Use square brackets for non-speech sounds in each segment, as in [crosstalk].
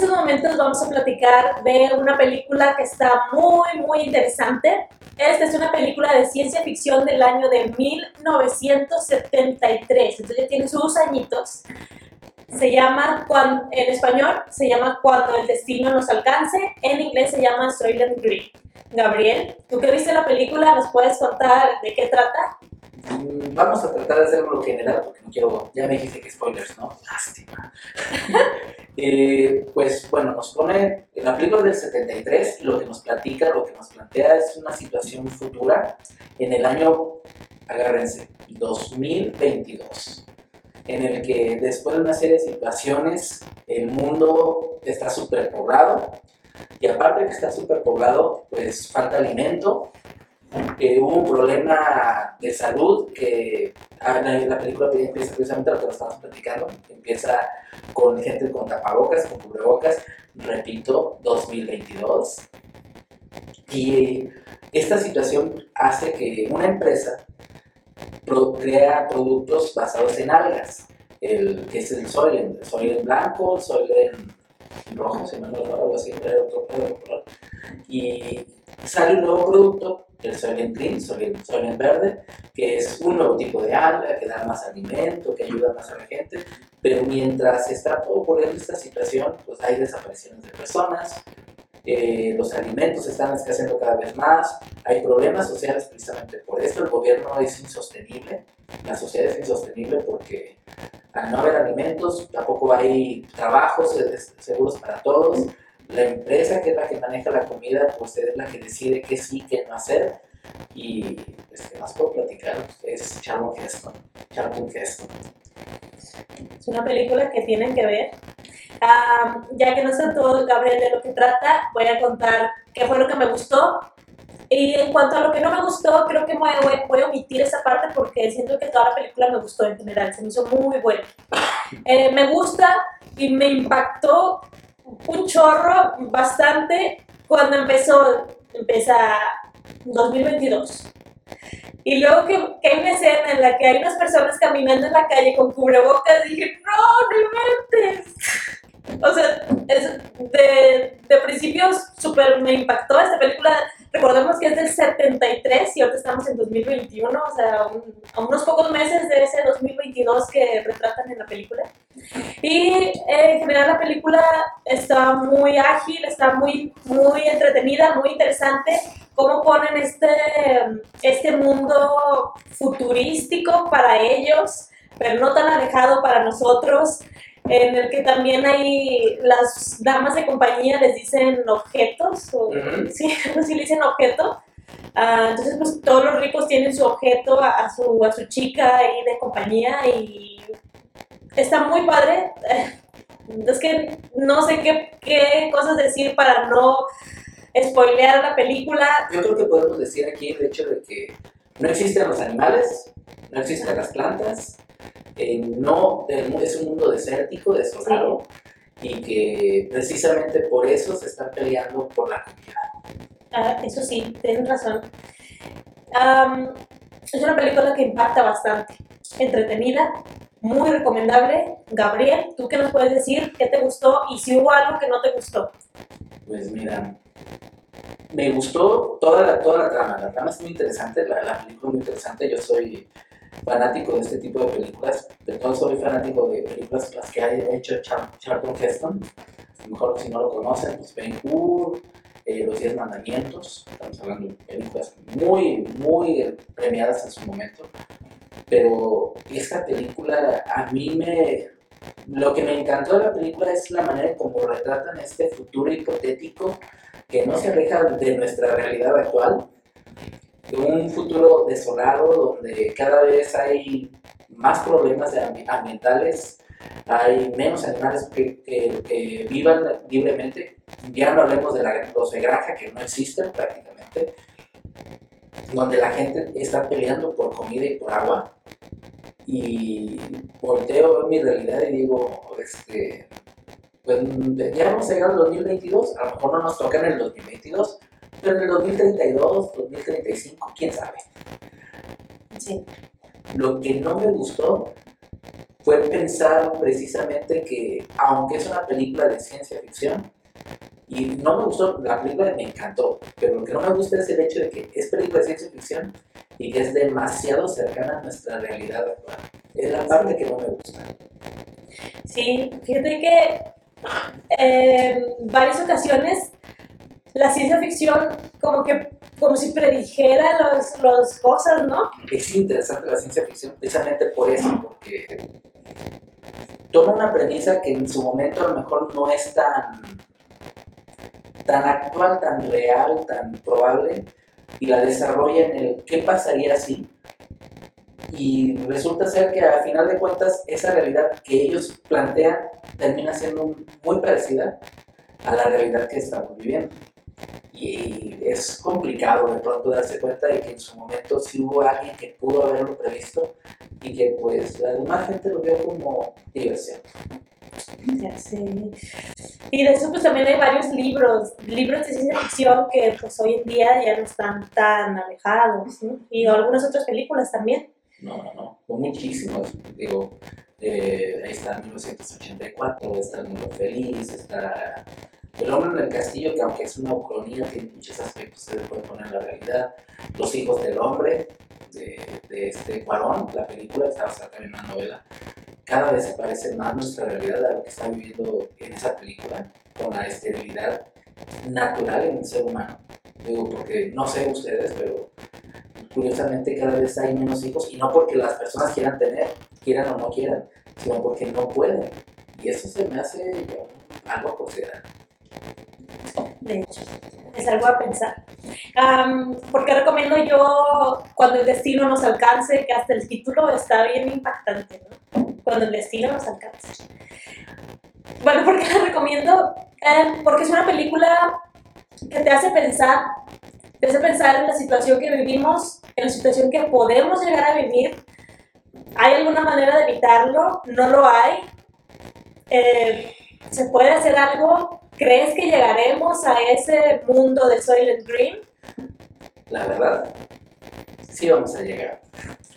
estos momentos vamos a platicar de una película que está muy, muy interesante. Esta es una película de ciencia ficción del año de 1973, entonces tiene sus añitos. Se llama, en español, se llama Cuando el destino nos alcance, en inglés se llama Soylent Green. Gabriel, tú que viste la película, ¿nos puedes contar de qué trata? Mm, vamos a tratar de hacerlo lo general porque no quiero, ya me dijiste que spoilers, ¿no? Lástima. [laughs] Eh, pues bueno, nos pone en la película del 73, lo que nos platica, lo que nos plantea es una situación futura en el año, agárrense, 2022, en el que después de una serie de situaciones el mundo está superpoblado y aparte de que está superpoblado, pues falta alimento, hubo un problema de salud que ah, la película empieza precisamente lo que estamos platicando, empieza con gente con tapabocas, con cubrebocas, repito, 2022. Y esta situación hace que una empresa crea productos basados en algas, el, que es el soy en blanco, en rojo, se me algo así, otro color. Y sale un nuevo producto el Soylent Green, Soylent, Verde, que es un nuevo tipo de alga, que da más alimento, que ayuda más a la gente, pero mientras está todo esta situación, pues hay desapariciones de personas, eh, los alimentos están escaseando cada vez más, hay problemas sociales precisamente por esto, el gobierno es insostenible, la sociedad es insostenible porque al no haber alimentos tampoco hay trabajos seguros para todos, la empresa que es la que maneja la comida, pues es la que decide qué sí, qué no hacer. Y pues, ¿qué más puedo platicar? Es Charlton Heston. Charlton Heston. Es una película que tienen que ver. ya que no sé todo, Gabriel, de lo que trata, voy a contar qué fue lo que me gustó. Y en cuanto a lo que no me gustó, creo que voy, voy, a omitir esa parte porque siento que toda la película me gustó en general, se me hizo muy buena. Eh, me gusta y me impactó un chorro bastante cuando empezó, empieza 2022. Y luego que, que, hay una escena en la que hay unas personas caminando en la calle con cubrebocas, dije, no, no inventes. O sea, de, de principios súper me impactó esta película Recordemos que es del 73 y ahora estamos en 2021, o sea, a unos pocos meses de ese 2022 que retratan en la película. Y eh, en general la película está muy ágil, está muy, muy entretenida, muy interesante. Cómo ponen este, este mundo futurístico para ellos, pero no tan alejado para nosotros en el que también hay las damas de compañía les dicen objetos, o, sí, [laughs] no le dicen objeto. Ah, entonces, pues todos los ricos tienen su objeto a, su, a su chica ahí de compañía y está muy padre. [laughs] Es que no sé qué, qué cosas decir para no spoilear la película. Yo creo que podemos decir aquí el hecho de que no existen los animales, no existen las plantas, no, es un mundo desértico, desolado, y que precisamente por eso se están peleando por la comida. Ah, eso sí, tienes razón. es una película que impacta bastante, entretenida, muy recomendable. Gabriel, ¿tú qué nos puedes decir? ¿Qué te gustó? Y si hubo algo que no te gustó. Pues mira, me gustó toda la, toda la trama. La trama es muy interesante, la, la película es muy interesante. Yo soy fanático de este tipo de películas, de todo soy fanático de películas las que ha hecho Charlton Heston, a lo mejor si no lo conocen, pues Ben Hur, eh, Los Diez Mandamientos, estamos hablando de películas muy, muy premiadas en su momento, pero esta película a mí me... Lo que me encantó de la película es la manera en cómo retratan este futuro hipotético que no se aleja de nuestra realidad actual, un futuro desolado donde cada vez hay más problemas ambientales, hay menos animales que, que, vivan libremente. Ya no hablemos de la, de granja que no existen prácticamente, donde la gente está peleando por comida y por agua. Y volteo mi realidad y digo, este, pues ya vamos a llegar al 2022, a lo mejor no nos toca en el 2022, pero en el 2032, 2035, quién sabe. Sí. Lo que no me gustó fue pensar precisamente que, aunque es una película de ciencia ficción, y no me gustó, la película me encantó, pero lo que no me gusta es el hecho de que es película de ciencia ficción y que es demasiado cercana a nuestra realidad actual. Es la parte que no me gusta. Sí, fíjate que en varias ocasiones la ciencia ficción como que como si predijera las los cosas, ¿no? Es interesante la ciencia ficción precisamente por eso, porque toma una premisa que en su momento a lo mejor no es tan, tan actual, tan real, tan probable, y la desarrolla en el qué pasaría si. Y resulta ser que al final de cuentas esa realidad que ellos plantean termina siendo muy parecida a la realidad que estamos viviendo. Y es complicado de pronto darse cuenta de que en su momento sí hubo alguien que pudo haberlo previsto y que pues la demás gente lo vio como diversión. Ya sé. Y de eso pues también hay varios libros, libros de ciencia ficción que pues hoy en día ya no están tan alejados, ¿no? Y algunas otras películas también. No, no, no, son muchísimos. Digo, eh, ahí está 1984, está El Mundo Feliz, está El Hombre en el Castillo, que aunque es una ucronía, tiene muchos aspectos que se puede poner en la realidad. Los Hijos del Hombre, de, de este Cuarón, la película, está basada también en una novela. Cada vez se parece más nuestra realidad a lo que está viviendo en esa película, con la esterilidad natural en el ser humano. Digo, porque no sé ustedes, pero curiosamente cada vez hay menos hijos y no porque las personas quieran tener, quieran o no quieran, sino porque no pueden. Y eso se me hace algo a considerar. De hecho, es algo a pensar. Um, porque recomiendo yo Cuando el destino nos alcance, que hasta el título está bien impactante, ¿no? Cuando el destino nos alcance. Bueno, ¿por qué la recomiendo? Eh, porque es una película que te hace pensar, te hace pensar en la situación que vivimos, en la situación que podemos llegar a vivir. ¿Hay alguna manera de evitarlo? No lo hay. Eh, ¿Se puede hacer algo? ¿Crees que llegaremos a ese mundo de Soylent Green? La verdad, sí vamos a llegar.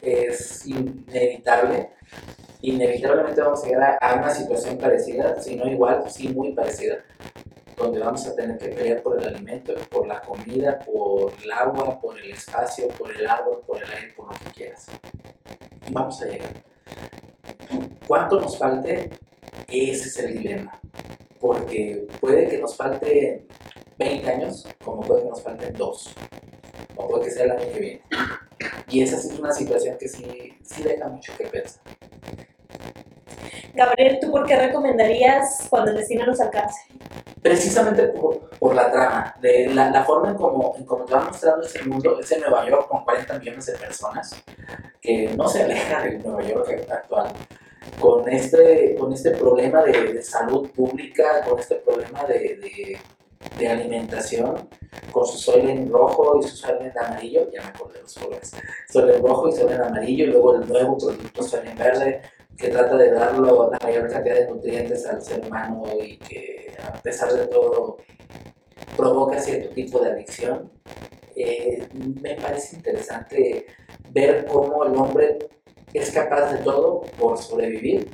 Es inevitable. Inevitablemente vamos a llegar a, a una situación parecida, si no igual, sí muy parecida, donde vamos a tener que pelear por el alimento, por la comida, por el agua, por el espacio, por el árbol, por el aire, por lo que quieras. Vamos a llegar. ¿Cuánto nos falte? Ese es el dilema. Porque puede que nos falte 20 años, como puede que nos falten 2, o puede que sea el año que viene. Y esa es una situación que sí, sí deja mucho que pensar. Gabriel, ¿tú por qué recomendarías Cuando el destino nos alcance? precisamente por, por la trama, de la, la forma en cómo en cómo te va mostrando ese mundo, ese Nueva York con 40 millones de personas, que no se aleja del Nueva York actual, con este, con este problema de, de salud pública, con este problema de, de, de alimentación, con su sol en rojo y su sol en amarillo, ya me acordé los colores, sol en rojo y sol en amarillo, y luego el nuevo producto sol en verde, que trata de darlo la mayor cantidad de nutrientes al ser humano y que a pesar de todo provoca cierto tipo de adicción. Eh, me parece interesante ver cómo el hombre es capaz de todo por sobrevivir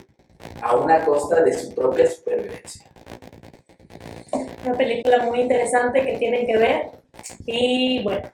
a una costa de su propia supervivencia. Una película muy interesante que tienen que ver. Y bueno,